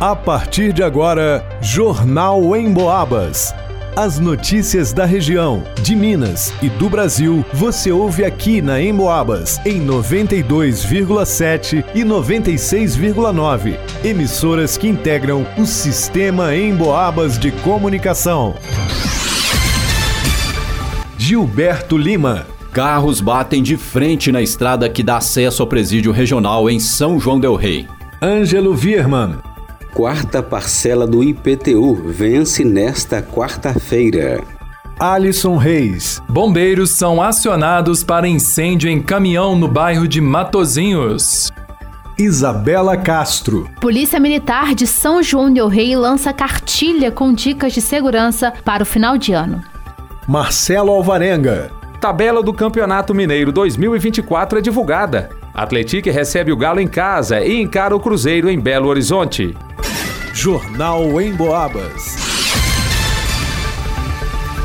A partir de agora, Jornal em Boabas. As notícias da região, de Minas e do Brasil, você ouve aqui na Emboabas, em 92,7 e 96,9. Emissoras que integram o sistema Emboabas de comunicação. Gilberto Lima. Carros batem de frente na estrada que dá acesso ao presídio regional em São João Del Rei. Ângelo Virman. Quarta parcela do IPTU vence nesta quarta-feira. Alisson Reis. Bombeiros são acionados para incêndio em caminhão no bairro de Matozinhos. Isabela Castro. Polícia Militar de São João del Rei lança cartilha com dicas de segurança para o final de ano. Marcelo Alvarenga. Tabela do Campeonato Mineiro 2024 é divulgada. Atlético recebe o Galo em casa e encara o Cruzeiro em Belo Horizonte. Jornal em Boabas.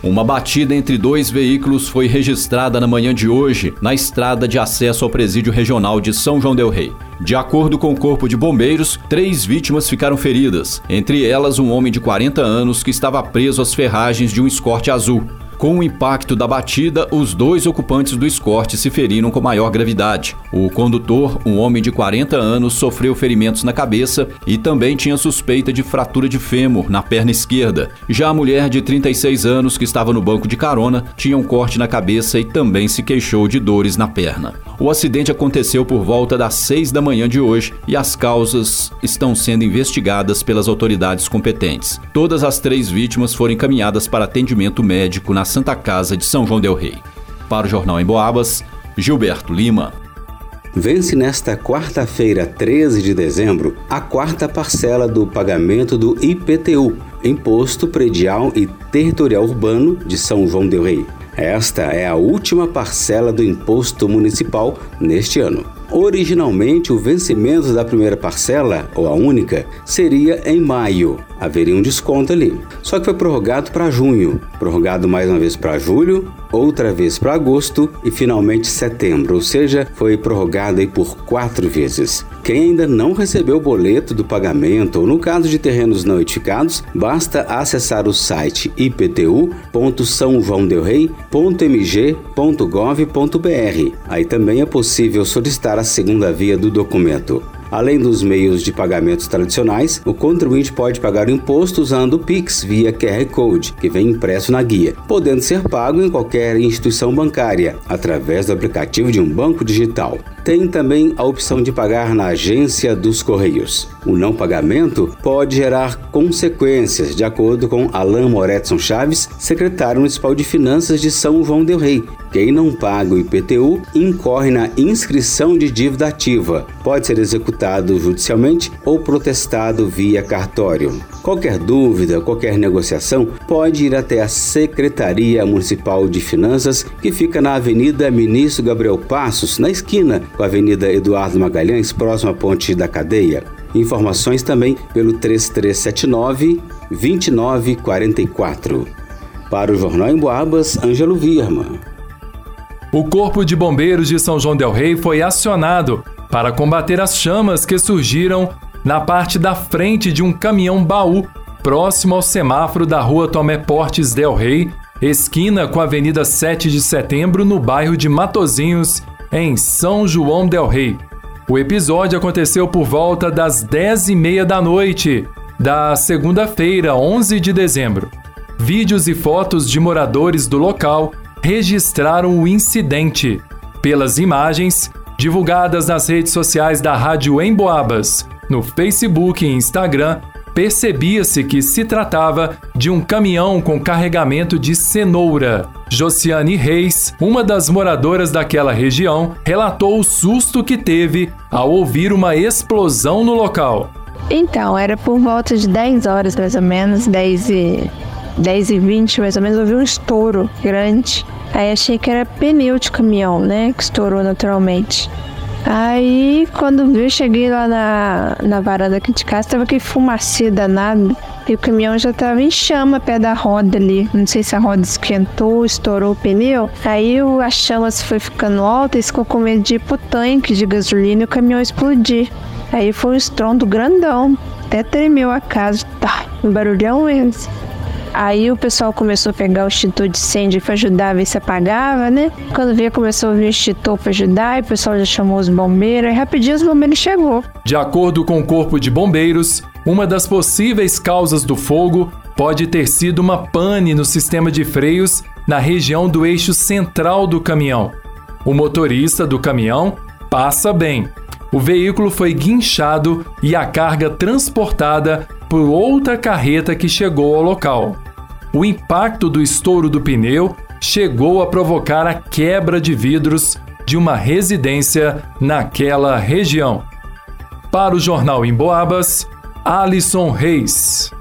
Uma batida entre dois veículos foi registrada na manhã de hoje na estrada de acesso ao presídio regional de São João del Rei. De acordo com o Corpo de Bombeiros, três vítimas ficaram feridas, entre elas um homem de 40 anos que estava preso às ferragens de um escorte azul. Com o impacto da batida, os dois ocupantes do escorte se feriram com maior gravidade. O condutor, um homem de 40 anos, sofreu ferimentos na cabeça e também tinha suspeita de fratura de fêmur na perna esquerda. Já a mulher de 36 anos, que estava no banco de carona, tinha um corte na cabeça e também se queixou de dores na perna. O acidente aconteceu por volta das 6 da manhã de hoje e as causas estão sendo investigadas pelas autoridades competentes. Todas as três vítimas foram encaminhadas para atendimento médico na Santa Casa de São João Del Rei. Para o Jornal em Boabas, Gilberto Lima. Vence nesta quarta-feira, 13 de dezembro, a quarta parcela do pagamento do IPTU, Imposto Predial e Territorial Urbano de São João Del Rei. Esta é a última parcela do imposto municipal neste ano. Originalmente, o vencimento da primeira parcela, ou a única, seria em maio. Haveria um desconto ali. Só que foi prorrogado para junho, prorrogado mais uma vez para julho, outra vez para agosto e finalmente setembro, ou seja, foi prorrogado aí por quatro vezes. Quem ainda não recebeu o boleto do pagamento ou no caso de terrenos não edificados, basta acessar o site iptu.sãojoãodelrei.mg.gov.br. Aí também é possível solicitar a segunda via do documento. Além dos meios de pagamentos tradicionais, o contribuinte pode pagar o imposto usando o Pix via QR Code, que vem impresso na guia, podendo ser pago em qualquer instituição bancária, através do aplicativo de um banco digital. Tem também a opção de pagar na agência dos Correios. O não pagamento pode gerar consequências, de acordo com Alain Moretson Chaves, secretário municipal de Finanças de São João del Rei. Quem não paga o IPTU incorre na inscrição de dívida ativa. Pode ser executado judicialmente ou protestado via cartório. Qualquer dúvida, qualquer negociação, pode ir até a Secretaria Municipal de Finanças, que fica na Avenida Ministro Gabriel Passos, na esquina com a Avenida Eduardo Magalhães, próxima à Ponte da Cadeia. Informações também pelo 3379 2944. Para o Jornal em Boabas, Ângelo Virma. O Corpo de Bombeiros de São João del Rei foi acionado para combater as chamas que surgiram na parte da frente de um caminhão baú próximo ao semáforo da rua Tomé Portes del Rei, esquina com a Avenida 7 de Setembro, no bairro de Matozinhos, em São João del Rei. O episódio aconteceu por volta das 10 e meia da noite da segunda-feira, 11 de dezembro. Vídeos e fotos de moradores do local registraram o incidente. Pelas imagens, divulgadas nas redes sociais da Rádio Emboabas, no Facebook e Instagram, percebia-se que se tratava de um caminhão com carregamento de cenoura. Josiane Reis, uma das moradoras daquela região, relatou o susto que teve ao ouvir uma explosão no local. Então, era por volta de 10 horas mais ou menos, 10 e 10 e 20 mais ou menos, ouvi um estouro grande. Aí achei que era pneu de caminhão, né? Que estourou naturalmente. Aí, quando vi, cheguei lá na, na varanda aqui de casa, tava aquele fumacê danado. E o caminhão já tava em chama pé da roda ali. Não sei se a roda esquentou, estourou o pneu. Aí a chama foi ficando alta e ficou com medo de ir pro tanque de gasolina e o caminhão explodir. Aí foi um estrondo grandão. até tremeu a casa. Tá, um barulhão esse. Aí o pessoal começou a pegar o extintor de incêndio para ajudar a ver se apagava, né? Quando veio, começou a vir extintor para ajudar, e o pessoal já chamou os bombeiros, aí rapidinho os bombeiros chegou. De acordo com o Corpo de Bombeiros, uma das possíveis causas do fogo pode ter sido uma pane no sistema de freios na região do eixo central do caminhão. O motorista do caminhão passa bem. O veículo foi guinchado e a carga transportada por outra carreta que chegou ao local. O impacto do estouro do pneu chegou a provocar a quebra de vidros de uma residência naquela região. Para o jornal Em Boabas, Alisson Reis.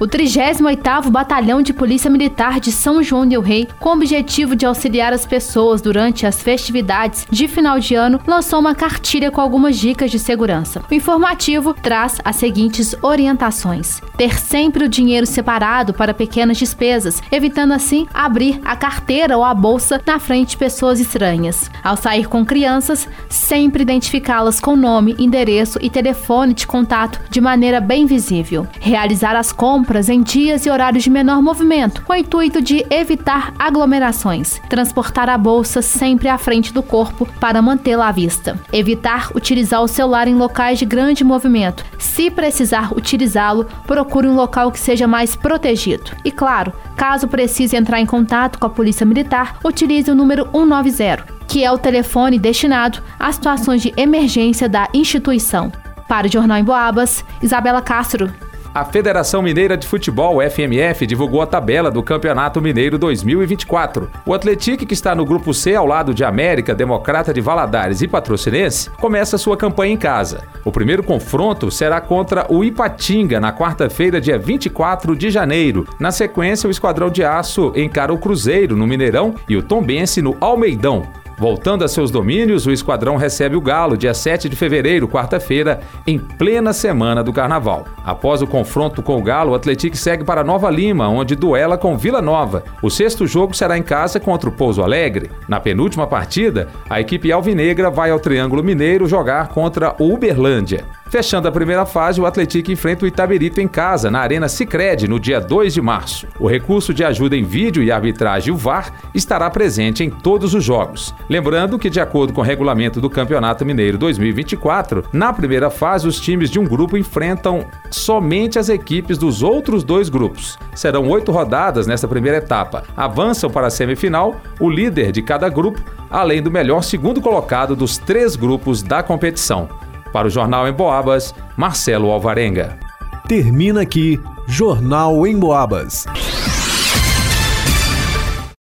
O 38º Batalhão de Polícia Militar de São João del Rei, com o objetivo de auxiliar as pessoas durante as festividades de final de ano, lançou uma cartilha com algumas dicas de segurança. O informativo traz as seguintes orientações: ter sempre o dinheiro separado para pequenas despesas, evitando assim abrir a carteira ou a bolsa na frente de pessoas estranhas. Ao sair com crianças, sempre identificá-las com nome, endereço e telefone de contato de maneira bem visível. Realizar as compras compras em dias e horários de menor movimento, com o intuito de evitar aglomerações. Transportar a bolsa sempre à frente do corpo para mantê-la à vista. Evitar utilizar o celular em locais de grande movimento. Se precisar utilizá-lo, procure um local que seja mais protegido. E claro, caso precise entrar em contato com a Polícia Militar, utilize o número 190, que é o telefone destinado a situações de emergência da instituição. Para o Jornal em Boabas, Isabela Castro. A Federação Mineira de Futebol, FMF, divulgou a tabela do Campeonato Mineiro 2024. O Atlético, que está no grupo C ao lado de América, Democrata de Valadares e Patrocinense, começa sua campanha em casa. O primeiro confronto será contra o Ipatinga na quarta-feira, dia 24 de janeiro. Na sequência, o Esquadrão de Aço encara o Cruzeiro no Mineirão e o Tombense no Almeidão. Voltando a seus domínios, o esquadrão recebe o Galo dia 7 de fevereiro, quarta-feira, em plena semana do Carnaval. Após o confronto com o Galo, o Atlético segue para Nova Lima, onde duela com Vila Nova. O sexto jogo será em casa contra o Pouso Alegre. Na penúltima partida, a equipe alvinegra vai ao Triângulo Mineiro jogar contra o Uberlândia. Fechando a primeira fase, o Atlético enfrenta o Itabirito em casa, na Arena Sicredi no dia 2 de março. O recurso de ajuda em vídeo e arbitragem, o VAR, estará presente em todos os jogos. Lembrando que, de acordo com o regulamento do Campeonato Mineiro 2024, na primeira fase, os times de um grupo enfrentam somente as equipes dos outros dois grupos. Serão oito rodadas nesta primeira etapa. Avançam para a semifinal o líder de cada grupo, além do melhor segundo colocado dos três grupos da competição. Para o Jornal em Boabas, Marcelo Alvarenga. Termina aqui Jornal em Boabas.